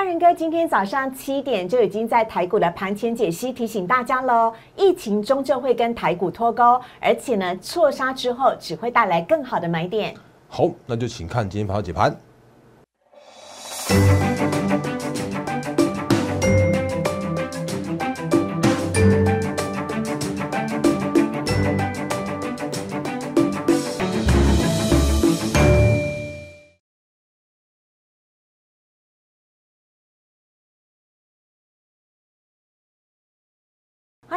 大仁哥今天早上七点就已经在台股的盘前解析提醒大家喽，疫情终究会跟台股脱钩，而且呢，错杀之后只会带来更好的买点。好，那就请看今天盘后解盘。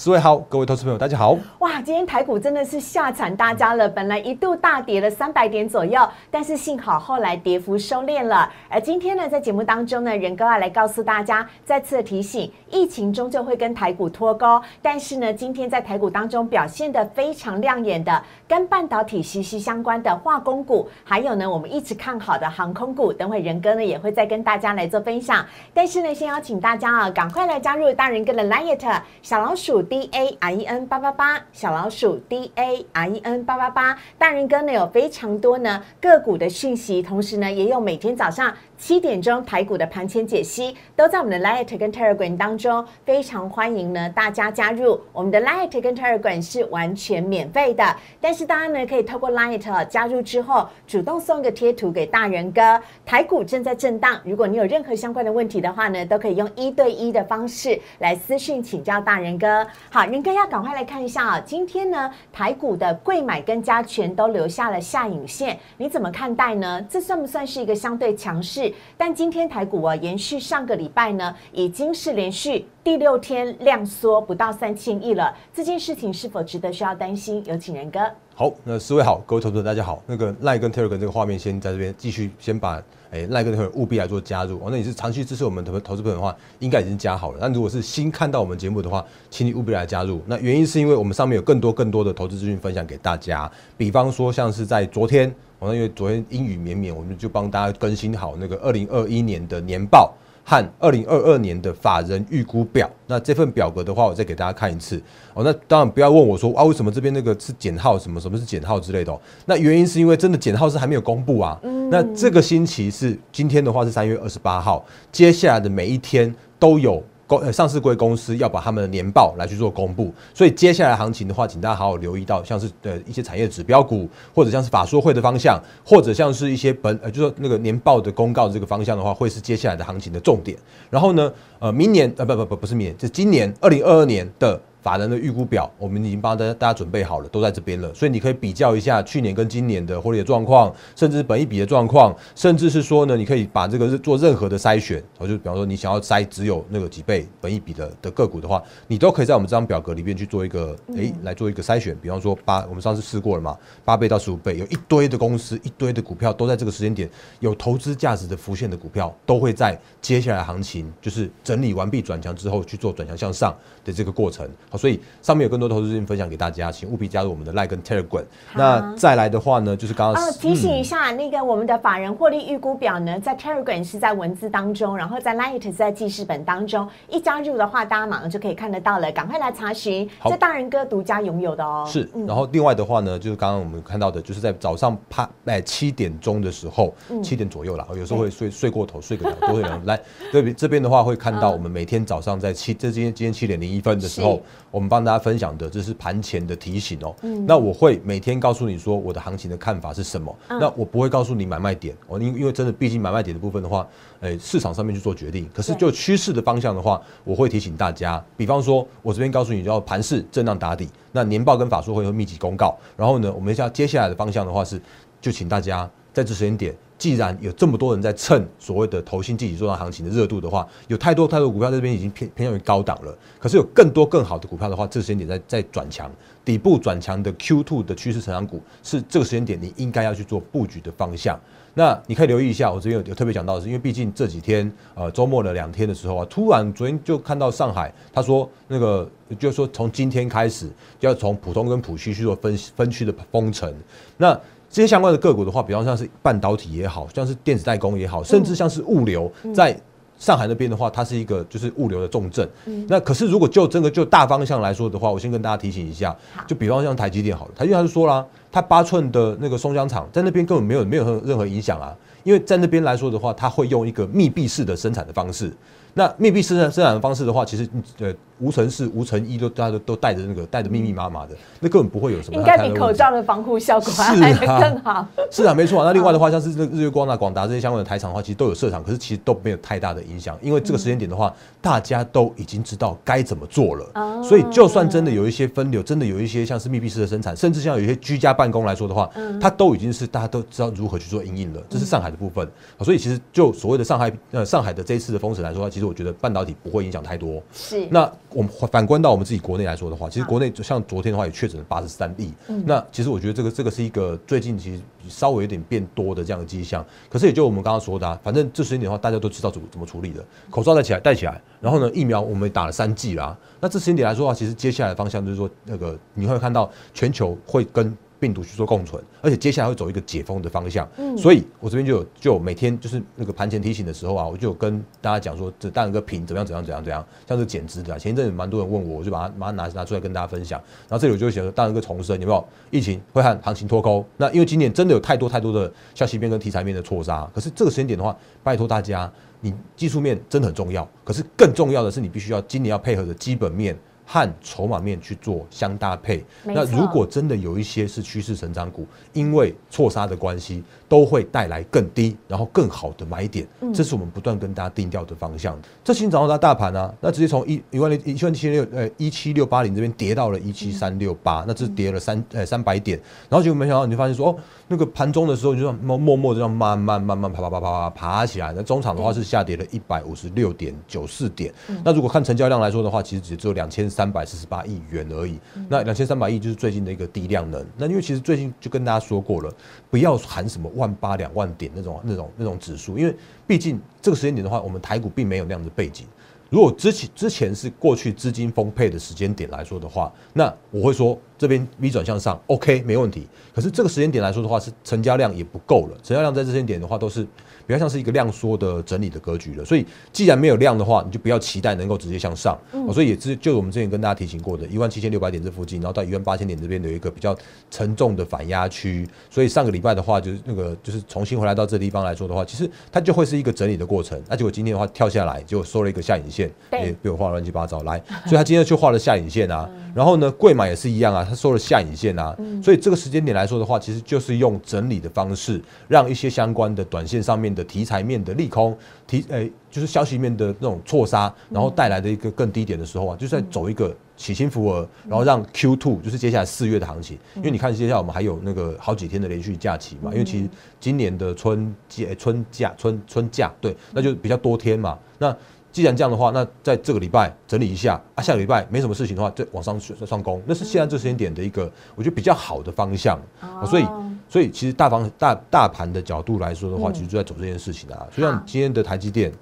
四位好，各位投资朋友，大家好。哇，今天台股真的是吓惨大家了，本来一度大跌了三百点左右，但是幸好后来跌幅收敛了。而今天呢，在节目当中呢，仁哥要来告诉大家，再次的提醒，疫情终究会跟台股脱钩。但是呢，今天在台股当中表现的非常亮眼的，跟半导体息息相关的化工股，还有呢，我们一直看好的航空股，等会仁哥呢也会再跟大家来做分享。但是呢，先邀请大家啊，赶快来加入大仁哥的 Liet 小老鼠。D A R E N 八八八小老鼠 D A R E N 八八八，大人哥呢有非常多呢个股的讯息，同时呢也有每天早上。七点钟台股的盘前解析都在我们的 Light 跟 Telegram 当中，非常欢迎呢大家加入。我们的 Light 跟 Telegram 是完全免费的，但是大家呢可以透过 Light 加入之后，主动送一个贴图给大人哥。台股正在震荡，如果你有任何相关的问题的话呢，都可以用一对一的方式来私讯请教大人哥。好，仁哥要赶快来看一下啊，今天呢台股的贵买跟加权都留下了下影线，你怎么看待呢？这算不算是一个相对强势？但今天台股啊，延续上个礼拜呢，已经是连续第六天量缩不到三千亿了。这件事情是否值得需要担心？有请仁哥。好，那四位好，各位投资者大家好。那个赖跟 Telegram 这个画面先在这边继续先把哎赖跟 Telegram 务必来做加入哦。那你是长期支持我们投投资朋友的话，应该已经加好了。那如果是新看到我们节目的话，请你务必来加入。那原因是因为我们上面有更多更多的投资资讯分享给大家，比方说像是在昨天。哦，因为昨天阴雨绵绵，我们就帮大家更新好那个二零二一年的年报和二零二二年的法人预估表。那这份表格的话，我再给大家看一次。哦，那当然不要问我说啊，为什么这边那个是减号，什么什么是减号之类的哦。那原因是因为真的减号是还没有公布啊。那这个星期是今天的话是三月二十八号，接下来的每一天都有。公呃上市贵公司要把他们的年报来去做公布，所以接下来行情的话，请大家好好留意到，像是呃一些产业指标股，或者像是法说会的方向，或者像是一些本呃就说那个年报的公告这个方向的话，会是接下来的行情的重点。然后呢，呃明年呃不不不不是明年，就今年二零二二年的。法人的预估表，我们已经帮大家大家准备好了，都在这边了，所以你可以比较一下去年跟今年的获利的状况，甚至本一比的状况，甚至是说呢，你可以把这个做任何的筛选，我就比方说你想要筛只有那个几倍本一比的的个股的话，你都可以在我们这张表格里面去做一个诶来做一个筛选，比方说八，我们上次试过了嘛，八倍到十五倍，有一堆的公司，一堆的股票都在这个时间点有投资价值的浮现的股票，都会在接下来行情就是整理完毕转强之后去做转强向上的这个过程，好，所以上面有更多投资资讯分享给大家，请务必加入我们的 Like 跟 Telegram。那再来的话呢，就是刚刚提醒一下，那个我们的法人获利预估表呢，在 Telegram 是在文字当中，然后在 Like 是在记事本当中。一加入的话，大家马上就可以看得到了，赶快来查询。这大人哥独家拥有的哦。是，然后另外的话呢，就是刚刚我们看到的，就是在早上趴哎七点钟的时候，七点左右了，有时候会睡睡过头，睡个两都会两来。这边这边的话会看到，我们每天早上在七这今天今天七点零一分的时候，我们帮大家分享的，这是盘前的提醒哦。那我会每天告诉你说我的行情的看法是什么。那我不会告诉你买卖点哦，因因为真的，毕竟买卖点的部分的话，诶，市场上面去做决定。可是就趋势的方向的话，我会提醒大家。比方说，我这边告诉你，叫盘势震荡打底。那年报跟法说会有密集公告。然后呢，我们下接下来的方向的话是，就请大家在这时间点。既然有这么多人在蹭所谓的投信积极做涨行情的热度的话，有太多太多股票这边已经偏偏向于高档了。可是有更多更好的股票的话，这个时间点在在转强，底部转强的 Q two 的趋势成长股是这个时间点你应该要去做布局的方向。那你可以留意一下，我这边有有特别讲到的是，因为毕竟这几天呃周末的两天的时候啊，突然昨天就看到上海他说那个就是说从今天开始就要从浦东跟浦西去做分分区的封城，那。这些相关的个股的话，比方像是半导体也好像是电子代工也好，甚至像是物流，在上海那边的话，它是一个就是物流的重镇。那可是如果就这个就大方向来说的话，我先跟大家提醒一下，就比方像台积电好了，台积电他就说啦，他它八寸的那个松江厂在那边根本没有没有任任何影响啊，因为在那边来说的话，它会用一个密闭式的生产的方式。那密闭生产生产的方式的话，其实呃无尘室、无尘衣都大家都都带着那个带着密密麻麻的，那根本不会有什么。应该比口罩的防护效果来的 更好。是啊，没错。那另外的话，像是日月光啊、广达这些相关的台厂的话，其实都有设厂，可是其实都没有太大的影响，因为这个时间点的话，大家都已经知道该怎么做了。所以就算真的有一些分流，真的有一些像是密闭式的生产，甚至像有一些居家办公来说的话，它都已经是大家都知道如何去做应应了。这是上海的部分。所以其实就所谓的上海呃上海的这一次的封城来说，其实我觉得半导体不会影响太多。是。那我们反观到我们自己国内来说的话，其实国内就像昨天的话也确诊了八十三例。嗯那其实我觉得这个这个是一个最近其实稍微有点变多的这样的迹象。可是也就我们刚刚说的，啊，反正这时间点的话，大家都知道怎么怎么处理的。口罩戴起来戴起来，然后呢疫苗我们打了三剂啦。那这时间点来说的话，其实接下来的方向就是说，那个你会看到全球会跟。病毒去做共存，而且接下来会走一个解封的方向。嗯，所以我这边就有就每天就是那个盘前提醒的时候啊，我就有跟大家讲说，这大个品怎么样怎样怎样怎样，像是减资的，前一阵子蛮多人问我，我就把它把它拿拿出来跟大家分享。然后这里我就写说，大个重生有没有？疫情会和行情脱钩。那因为今年真的有太多太多的消息面跟题材面的错杀，可是这个时间点的话，拜托大家，你技术面真的很重要，可是更重要的是你必须要今年要配合的基本面。和筹码面去做相搭配，那如果真的有一些是趋势成长股，因为错杀的关系，都会带来更低，然后更好的买点，这是我们不断跟大家定调的方向。这今天早上的大盘啊，那直接从一一万六一万七千六呃一七六八零这边跌到了一七三六八，那这是跌了三呃三百点，然后结果没想到你就发现说哦，那个盘中的时候就默默默这样慢慢慢慢爬爬爬爬爬爬起来，那中场的话是下跌了一百五十六点九四点，那如果看成交量来说的话，其实只只有两千。三百四十八亿元而已，那两千三百亿就是最近的一个低量能。那因为其实最近就跟大家说过了，不要喊什么万八两万点那种那种那种指数，因为毕竟这个时间点的话，我们台股并没有那样的背景。如果之前之前是过去资金丰沛的时间点来说的话，那我会说这边 V 转向上，OK 没问题。可是这个时间点来说的话，是成交量也不够了，成交量在这时间点的话都是。比较像是一个量缩的整理的格局了，所以既然没有量的话，你就不要期待能够直接向上。所以也是就我们之前跟大家提醒过的，一万七千六百点这附近，然后到一万八千点这边有一个比较沉重的反压区。所以上个礼拜的话，就是那个就是重新回来到这地方来说的话，其实它就会是一个整理的过程。那结果今天的话跳下来，结果收了一个下影线，也被我画乱七八糟。来，所以他今天就画了下影线啊。然后呢，贵买也是一样啊，他收了下影线啊。所以这个时间点来说的话，其实就是用整理的方式，让一些相关的短线上面的题材面的。利空提诶，就是消息面的那种错杀，然后带来的一个更低点的时候啊，就是在走一个起薪伏额，然后让 Q two 就是接下来四月的行情，因为你看接下来我们还有那个好几天的连续假期嘛，因为其实今年的春节春假春春假对，那就比较多天嘛。那既然这样的话，那在这个礼拜整理一下啊，下个礼拜没什么事情的话，再往上上攻，那是现在这时间点的一个我觉得比较好的方向，所以。所以其实大方大大盘的角度来说的话，其实就在走这件事情啊。就像今天的台积电，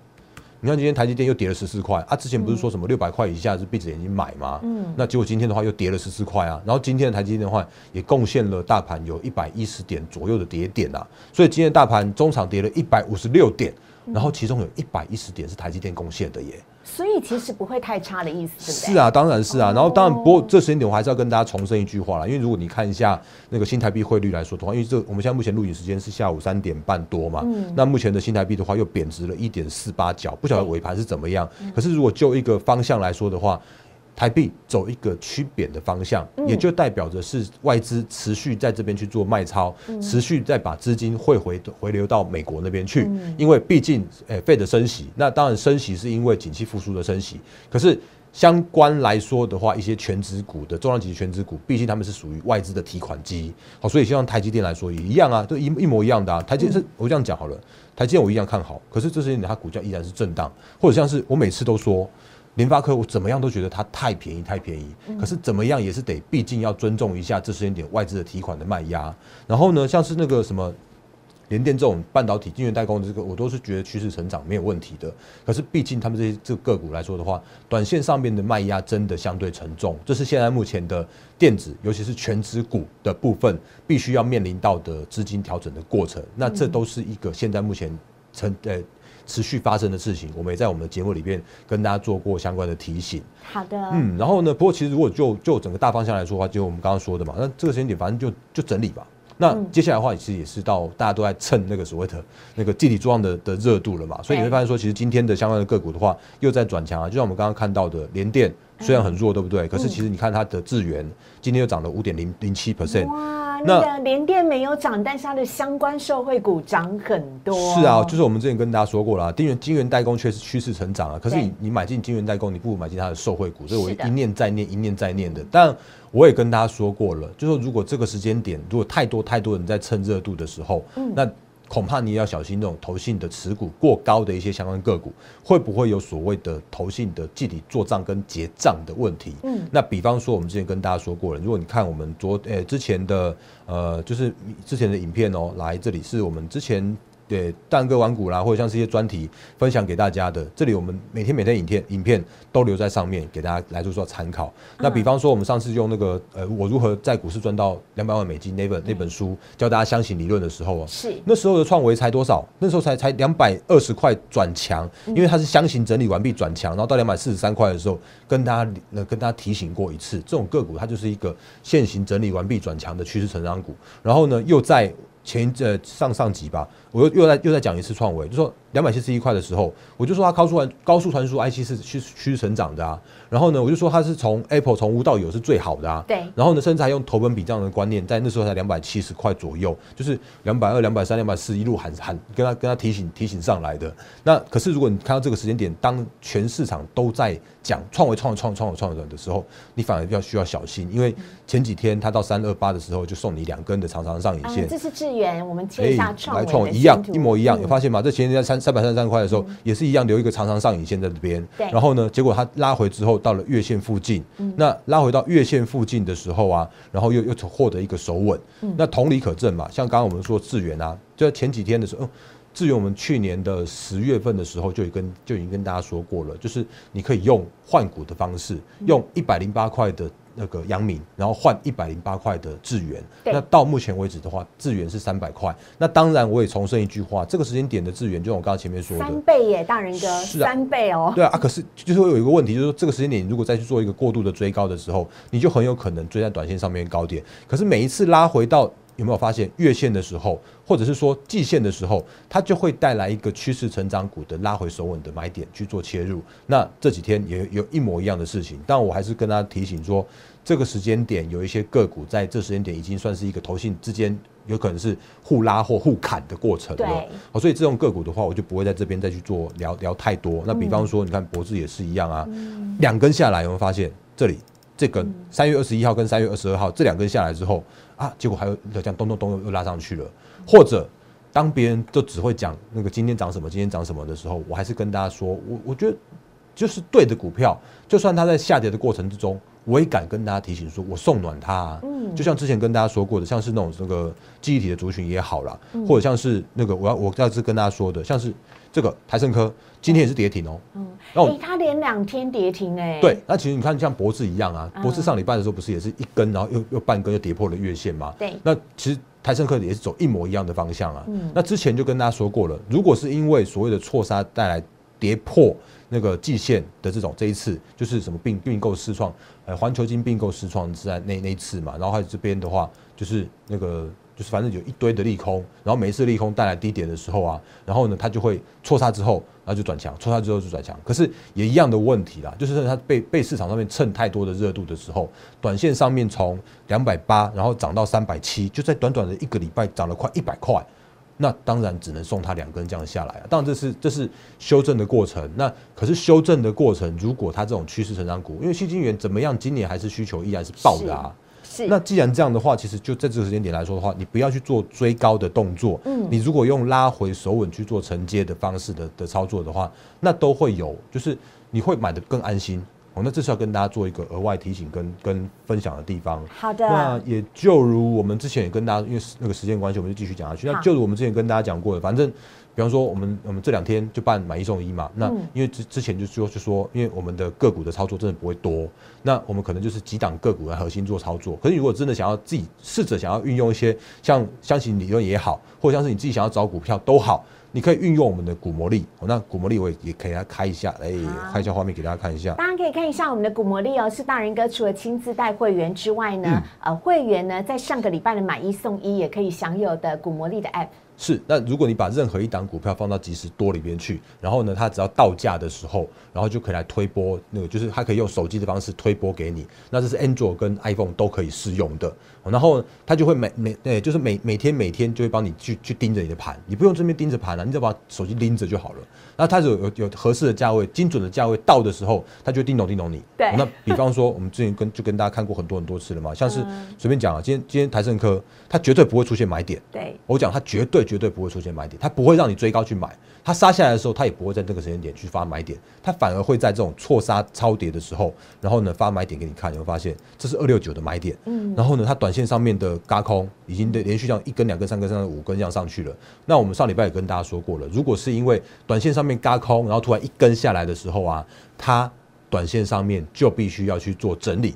你看今天台积电又跌了十四块啊。之前不是说什么六百块以下是闭着眼睛买吗？嗯。那结果今天的话又跌了十四块啊。然后今天的台积电的话也贡献了大盘有一百一十点左右的跌点啊。所以今天大盘中场跌了一百五十六点，然后其中有一百一十点是台积电贡献的耶。所以其实不会太差的意思，是啊，当然是啊。然后当然，不过这时间点我还是要跟大家重申一句话了，因为如果你看一下那个新台币汇率来说的话，因为这我们现在目前录影时间是下午三点半多嘛，那目前的新台币的话又贬值了一点四八角，不晓得尾盘是怎么样。可是如果就一个方向来说的话，台币走一个趋贬的方向，也就代表着是外资持续在这边去做卖超，持续在把资金汇回回流到美国那边去。因为毕竟，诶，费的升息，那当然升息是因为景气复苏的升息。可是相关来说的话，一些全职股的重量级全职股，毕竟他们是属于外资的提款机。好，所以像台积电来说也一样啊，都一一模一样的啊。台积是我这样讲好了，台积电我一样看好，可是这些年它股价依然是震荡，或者像是我每次都说。联发科，我怎么样都觉得它太便宜，太便宜。可是怎么样也是得，毕竟要尊重一下这时间点外资的提款的卖压。然后呢，像是那个什么联电这种半导体晶圆代工的这个，我都是觉得趋势成长没有问题的。可是毕竟他们这些这个个股来说的话，短线上面的卖压真的相对沉重。这是现在目前的电子，尤其是全指股的部分，必须要面临到的资金调整的过程。那这都是一个现在目前成呃。持续发生的事情，我们也在我们的节目里边跟大家做过相关的提醒。好的，嗯，然后呢，不过其实如果就就整个大方向来说的话，就我们刚刚说的嘛，那这个时间点反正就就整理吧。那接下来的话，其实也是到大家都在蹭那个所谓的那个集体作案的的热度了嘛，所以你会发现说，其实今天的相关的个股的话，又在转强啊，就像我们刚刚看到的联电，虽然很弱，对不对？可是其实你看它的智源今天又涨了五点零零七 percent。哇那个联电没有涨，但是它的相关受惠股涨很多。是啊，就是我们之前跟大家说过了，晶圆晶圆代工确实趋势成长啊。可是你你买进晶圆代工，你不如买进它的受惠股。所以我一念再念，一念再念的。但我也跟大家说过了，就说如果这个时间点，如果太多太多人在蹭热度的时候，那。恐怕你也要小心这种投信的持股过高的一些相关个股，会不会有所谓的投信的具体做账跟结账的问题？嗯，那比方说我们之前跟大家说过了，如果你看我们昨呃之前的呃就是之前的影片哦，来这里是我们之前。对，蛋哥玩股啦，或者像是一些专题分享给大家的，这里我们每天每天影片影片都留在上面，给大家来做做参考。那比方说，我们上次用那个呃，我如何在股市赚到两百万美金那本那本书，教大家相信理论的时候啊，是那时候的创维才多少？那时候才才两百二十块转强，因为它是箱型整理完毕转强，然后到两百四十三块的时候，跟大家呃跟大家提醒过一次，这种个股它就是一个现行整理完毕转强的趋势成长股，然后呢又在。前呃上上集吧，我又又在又在讲一次创维，就说两百七十一块的时候，我就说它高速传高速传输 IC 是趋趋势成长的啊。然后呢，我就说它是从 Apple 从无到有是最好的啊。对。然后呢，甚至还用投本比这样的观念，在那时候才两百七十块左右，就是两百二、两百三、两百四一路喊喊跟他跟他提醒提醒上来的。那可是如果你看到这个时间点，当全市场都在讲创维创创创创的时候，你反而要需要小心，因为前几天它到三二八的时候就送你两根的长长上影线。这是智源，我们切一下创来创一样一模一样，有发现吗？这前几天在三三百三十三块的时候，也是一样留一个长长上影线在这边。对。然后呢，结果它拉回之后到了月线附近，那拉回到月线附近的时候啊，然后又又获得一个守稳。那同理可证嘛，像刚刚我们说智源啊，就在前几天的时候。至于我们去年的十月份的时候，就已跟就已经跟大家说过了，就是你可以用换股的方式，用一百零八块的那个阳明，然后换一百零八块的智源。那到目前为止的话，智源是三百块。那当然，我也重申一句话，这个时间点的智源，就像我刚刚前面说的，三倍耶，大人哥，是啊，三倍哦。对啊，啊，可是就是会有一个问题，就是说这个时间点，如果再去做一个过度的追高的时候，你就很有可能追在短线上面高点。可是每一次拉回到有没有发现月线的时候，或者是说季线的时候，它就会带来一个趋势成长股的拉回手稳的买点去做切入。那这几天也有一模一样的事情，但我还是跟大家提醒说，这个时间点有一些个股在这时间点已经算是一个投信之间有可能是互拉或互砍的过程了。好，所以这种个股的话，我就不会在这边再去做聊聊太多。那比方说，你看博智也是一样啊，两根下来有没有发现这里？这根三月二十一号跟三月二十二号这两根下来之后啊，结果还有这样咚咚咚又又拉上去了。或者当别人都只会讲那个今天涨什么，今天涨什么的时候，我还是跟大家说，我我觉得就是对的股票，就算它在下跌的过程之中，我也敢跟大家提醒说，我送暖它。嗯，就像之前跟大家说过的，像是那种那个记忆体的族群也好了，或者像是那个我要我要是跟大家说的，像是这个台盛科。今天也是跌停哦，嗯，哎，它连两天跌停哎，对，那其实你看像博智一样啊，博智上礼拜的时候不是也是一根，然后又又半根又跌破了月线吗？对，那其实台盛科也是走一模一样的方向啊，嗯，那之前就跟大家说过了，如果是因为所谓的错杀带来跌破那个季线的这种，这一次就是什么并并购失创，呃，环球金并购失创是在那那一次嘛，然后还有这边的话就是那个。就是反正有一堆的利空，然后每一次利空带来低点的时候啊，然后呢，它就会错杀之后，然后就转强，错杀之后就转强。可是也一样的问题啦，就是它被被市场上面蹭太多的热度的时候，短线上面从两百八，然后涨到三百七，就在短短的一个礼拜涨了快一百块，那当然只能送它两根这样下来啊。当然这是这是修正的过程，那可是修正的过程，如果它这种趋势成长股，因为新金源怎么样，今年还是需求依然是爆的啊。那既然这样的话，其实就在这个时间点来说的话，你不要去做追高的动作。嗯，你如果用拉回手稳去做承接的方式的的操作的话，那都会有，就是你会买的更安心。哦，那这是要跟大家做一个额外提醒跟跟分享的地方。好的。那也就如我们之前也跟大家，因为那个时间关系，我们就继续讲下去。那就如我们之前跟大家讲过的，反正比方说我们我们这两天就办买一送一嘛，那因为之之前就说就说，因为我们的个股的操作真的不会多，那我们可能就是几档个股来核心做操作。可是如果真的想要自己试着想要运用一些像箱型理论也好，或者像是你自己想要找股票都好，你可以运用我们的鼓魔力。那鼓魔力我也也可以来开一下，哎，开一下画面给大家看一下。大家可以看一下我们的鼓魔力哦，是大人哥除了亲自带会员之外呢，呃，会员呢在上个礼拜的买一送一也可以享有的鼓魔力的 App。是，那如果你把任何一档股票放到即时多里边去，然后呢，它只要到价的时候，然后就可以来推波，那个就是它可以用手机的方式推波给你。那这是 Android 跟 iPhone 都可以适用的。然后它就会每每对，就是每每天每天就会帮你去去盯着你的盘，你不用这边盯着盘了，你只要把手机拎着就好了。那它有有有合适的价位、精准的价位到的时候，它就叮咚叮咚你。对。那比方说，我们之前跟就跟大家看过很多很多次了嘛，像是随便讲啊，今天今天台盛科，它绝对不会出现买点。对。我讲它绝对绝对不会出现买点，它不会让你追高去买，它杀下来的时候，它也不会在这个时间点去发买点，它反而会在这种错杀超跌的时候，然后呢发买点给你看，你会发现这是二六九的买点。嗯。然后呢，它短线上面的。嘎空已经的连续这样一根、两根、三根、三根、五根这样上去了。那我们上礼拜也跟大家说过了，如果是因为短线上面嘎空，然后突然一根下来的时候啊，它短线上面就必须要去做整理。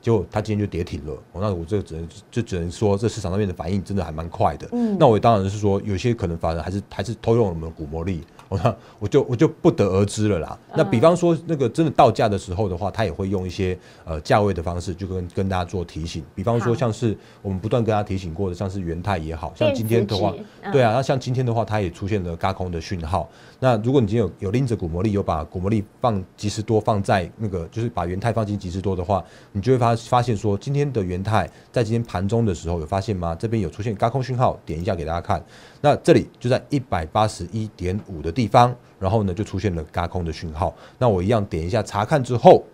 结果它今天就跌停了。那我这个只能就只能说，这市场上面的反应真的还蛮快的。嗯。那我当然是说，有些可能反而还是还是偷用我们的股魔力。我我就我就不得而知了啦。那比方说，那个真的到价的时候的话，他也会用一些呃价位的方式，就跟跟大家做提醒。比方说，像是我们不断跟大家提醒过的，像是元泰也好像今天的话，对啊，那像今天的话，它也出现了嘎空的讯号。那如果你今天有有拎着股魔力，有把股魔力放及时多放在那个，就是把元泰放进及时多的话，你就会发发现说，今天的元泰在今天盘中的时候有发现吗？这边有出现高空讯号，点一下给大家看。那这里就在一百八十一点五的地方，然后呢就出现了高空的讯号。那我一样点一下查看之后，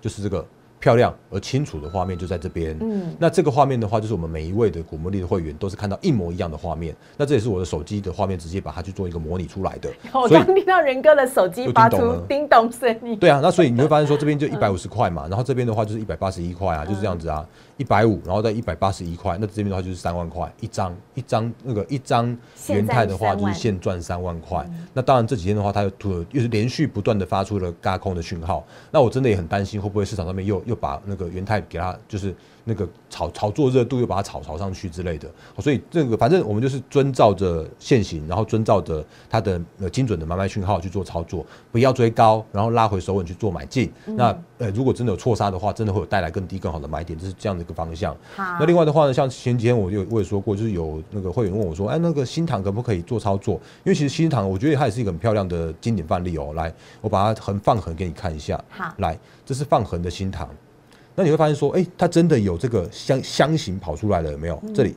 就是这个。漂亮而清楚的画面就在这边。嗯，那这个画面的话，就是我们每一位的古魔力的会员都是看到一模一样的画面。那这也是我的手机的画面，直接把它去做一个模拟出来的。我刚听到仁哥的手机发出叮咚声音。对啊，那所以你会发现说，这边就 一百五十块嘛，然后这边的话就是一百八十一块啊，就是这样子啊，一百五，然后再一百八十一块，那这边的话就是三万块一张，一张那个一张元泰的话就是现赚三万块。那当然这几天的话，它又突又是连续不断的发出了嘎空的讯号。那我真的也很担心，会不会市场上面又又把那个元泰给他就是那个炒炒作热度又把它炒炒上去之类的，所以这个反正我们就是遵照着现行，然后遵照着它的呃精准的买卖讯号去做操作，不要追高，然后拉回手稳去做买进。那呃如果真的有错杀的话，真的会有带来更低更好的买点，这是这样的一个方向。那另外的话呢，像前几天我有我也说过，就是有那个会员问我说，哎，那个新塘可不可以做操作？因为其实新塘我觉得它也是一个很漂亮的经典范例哦。来，我把它横放横给你看一下。好，来，这是放横的新塘。那你会发现说，哎，它真的有这个箱箱型跑出来了，有没有？这里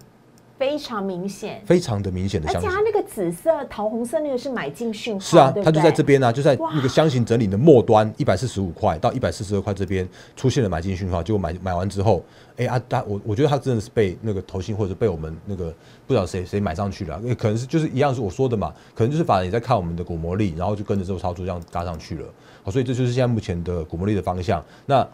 非常明显，非常的明显的箱型。而且它那个紫色、桃红色那个是买进讯号，是啊，它就在这边呢，就在那个箱型整理的末端，一百四十五块到一百四十二块这边出现了买进讯号。结果买买完之后，哎啊，它我我觉得它真的是被那个投信或者被我们那个不知道谁谁买上去了，可能是就是一样是我说的嘛，可能就是反正也在看我们的股魔力，然后就跟着这个操作这样搭上去了。好，所以这就是现在目前的股魔力的方向。那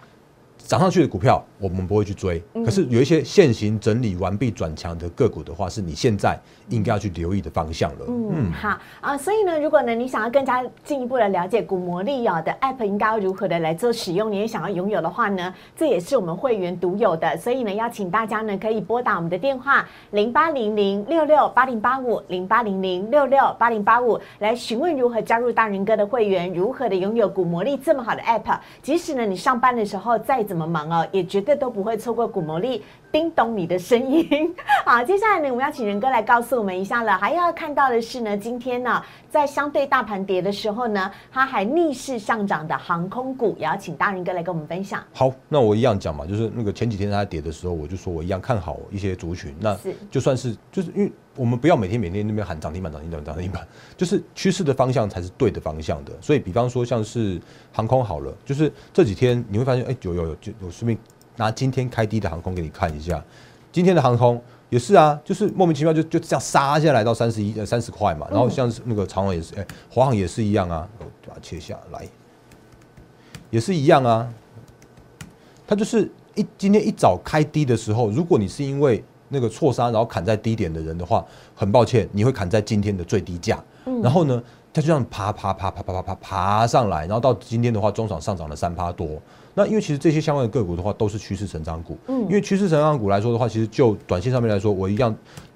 涨上去的股票，我们不会去追。可是有一些现行整理完毕转强的个股的话，是你现在应该要去留意的方向了。嗯，好啊。所以呢，如果呢你想要更加进一步的了解股魔力啊的 App 应该要如何的来做使用，你也想要拥有的话呢，这也是我们会员独有的。所以呢，邀请大家呢可以拨打我们的电话零八零零六六八零八五零八零零六六八零八五来询问如何加入大人哥的会员，如何的拥有股魔力这么好的 App。即使呢你上班的时候再怎么忙哦，也绝对都不会错过古魔力叮咚你的声音。好，接下来呢，我们要请仁哥来告诉我们一下了。还要看到的是呢，今天呢，在相对大盘跌的时候呢，它还逆势上涨的航空股，也要请大仁哥来跟我们分享。好，那我一样讲嘛，就是那个前几天它跌的时候，我就说我一样看好一些族群。那就算是就是因为我们不要每天每天那边喊涨停板涨停板涨停板，就是趋势的方向才是对的方向的。所以比方说像是航空好了，就是这几天你会发现，哎，有有有就我顺便拿今天开低的航空给你看一下，今天的航空也是啊，就是莫名其妙就就这样杀下来到三十一呃三十块嘛，然后像是那个长航也是，哎，华航也是一样啊，把它切下来，也是一样啊，它就是一今天一早开低的时候，如果你是因为那个错杀，然后砍在低点的人的话，很抱歉，你会砍在今天的最低价。然后呢，它就这样爬爬爬爬爬爬爬爬上来，然后到今天的话，中场上涨了三趴多。那因为其实这些相关的个股的话，都是趋势成长股。嗯，因为趋势成长股来说的话，其实就短线上面来说，我一样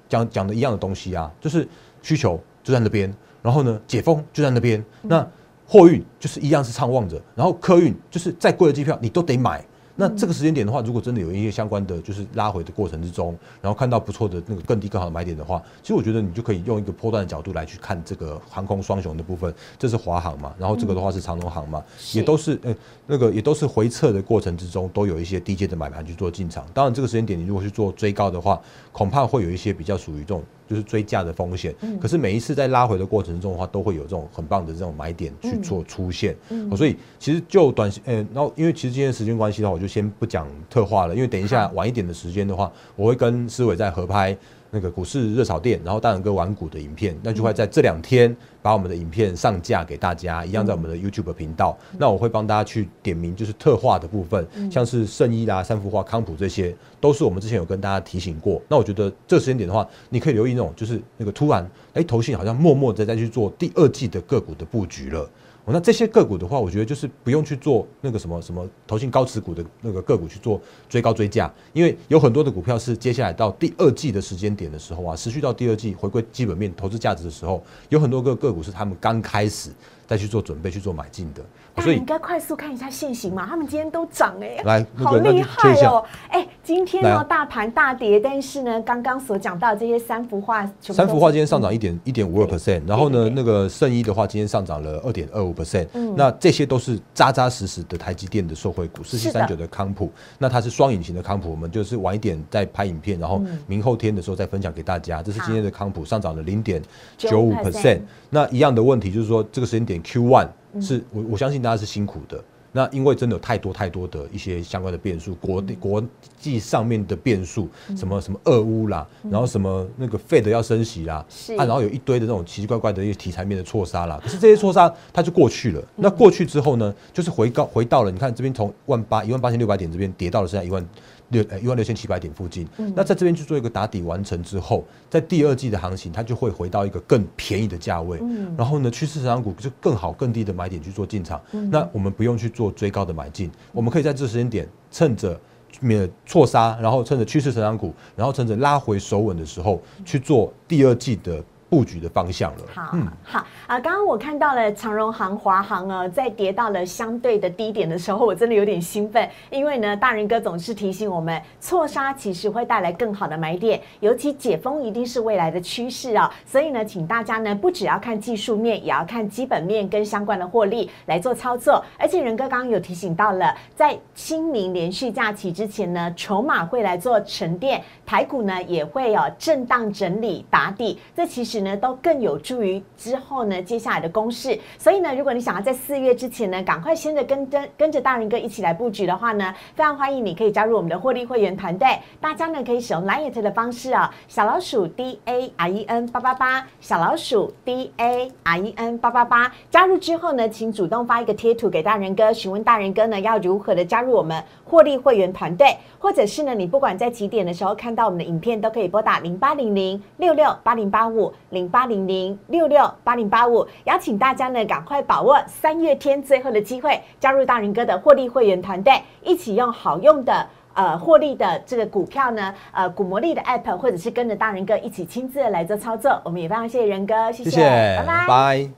讲讲的一样的东西啊，就是需求就在那边，然后呢，解封就在那边，那货运就是一样是畅旺着，然后客运就是再贵的机票你都得买。那这个时间点的话，如果真的有一些相关的就是拉回的过程之中，然后看到不错的那个更低更好的买点的话，其实我觉得你就可以用一个波段的角度来去看这个航空双雄的部分，这是华航嘛，然后这个的话是长龙航嘛，也都是呃那个也都是回撤的过程之中都有一些低阶的买盘去做进场。当然这个时间点你如果去做追高的话，恐怕会有一些比较属于这种。就是追价的风险，可是每一次在拉回的过程中的话，都会有这种很棒的这种买点去做出现，所以其实就短线，呃，然后因为其实今天时间关系的话，我就先不讲特化了，因为等一下晚一点的时间的话，我会跟思伟在合拍。那个股市热炒店，然后大仁哥玩股的影片，那就会在这两天把我们的影片上架给大家，一样在我们的 YouTube 频道。那我会帮大家去点名，就是特化的部分，像是圣衣啦、三幅画、康普这些，都是我们之前有跟大家提醒过。那我觉得这时间点的话，你可以留意那种，就是那个突然，哎，投信好像默默的再去做第二季的个股的布局了。那这些个股的话，我觉得就是不用去做那个什么什么投信高持股的那个个股去做追高追价，因为有很多的股票是接下来到第二季的时间点的时候啊，持续到第二季回归基本面投资价值的时候，有很多个个股是他们刚开始。再去做准备去做买进的，所以应该快速看一下现行嘛。他们今天都涨哎，来，好厉害哦！哎，今天呢大盘大跌，但是呢刚刚所讲到这些三幅画，三幅画今天上涨一点一点五二 percent，然后呢那个圣衣的话今天上涨了二点二五 percent，那这些都是扎扎实实的台积电的受惠股，四七三九的。康普，那它是双引擎的康普，我们就是晚一点再拍影片，然后明后天的时候再分享给大家。这是今天的康普上涨了零点九五 percent，那一样的问题就是说这个时间点。Q one 是我我相信大家是辛苦的，那因为真的有太多太多的一些相关的变数，国国际上面的变数，什么什么俄乌啦，然后什么那个费德要升息啦，啊，然后有一堆的这种奇奇怪怪的一些题材面的错杀啦，可是这些错杀它就过去了，那过去之后呢，就是回高回到了，你看这边从万八一万八千六百点这边跌到了现在一万。六呃一万六千七百点附近，那在这边去做一个打底完成之后，在第二季的行情，它就会回到一个更便宜的价位，然后呢，趋势成长股就更好更低的买点去做进场。那我们不用去做追高的买进，我们可以在这时间点趁着免错杀，然后趁着趋势成长股，然后趁着拉回手稳的时候去做第二季的。布局的方向了。好，嗯好啊！刚刚我看到了长荣行、华航啊，在跌到了相对的低点的时候，我真的有点兴奋，因为呢，大人哥总是提醒我们，错杀其实会带来更好的买点，尤其解封一定是未来的趋势啊！所以呢，请大家呢，不只要看技术面，也要看基本面跟相关的获利来做操作。而且仁哥刚刚有提醒到了，在清明连续假期之前呢，筹码会来做沉淀，台股呢也会有震荡整理打底，这其实。呢，都更有助于之后呢接下来的攻势。所以呢，如果你想要在四月之前呢，赶快先着跟跟跟着大人哥一起来布局的话呢，非常欢迎你可以加入我们的获利会员团队。大家呢可以使用 Line 的方式啊，小老鼠 D A R E N 八八八，小老鼠 D A R E N 八八八。加入之后呢，请主动发一个贴图给大人哥，询问大人哥呢要如何的加入我们获利会员团队，或者是呢，你不管在几点的时候看到我们的影片，都可以拨打零八零零六六八零八五。零八零零六六八零八五，邀请大家呢赶快把握三月天最后的机会，加入大人哥的获利会员团队，一起用好用的呃获利的这个股票呢，呃股魔力的 app，或者是跟着大人哥一起亲自来做操作。我们也非常谢谢仁哥，谢谢，拜拜。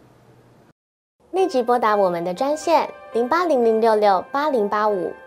立即拨打我们的专线零八零零六六八零八五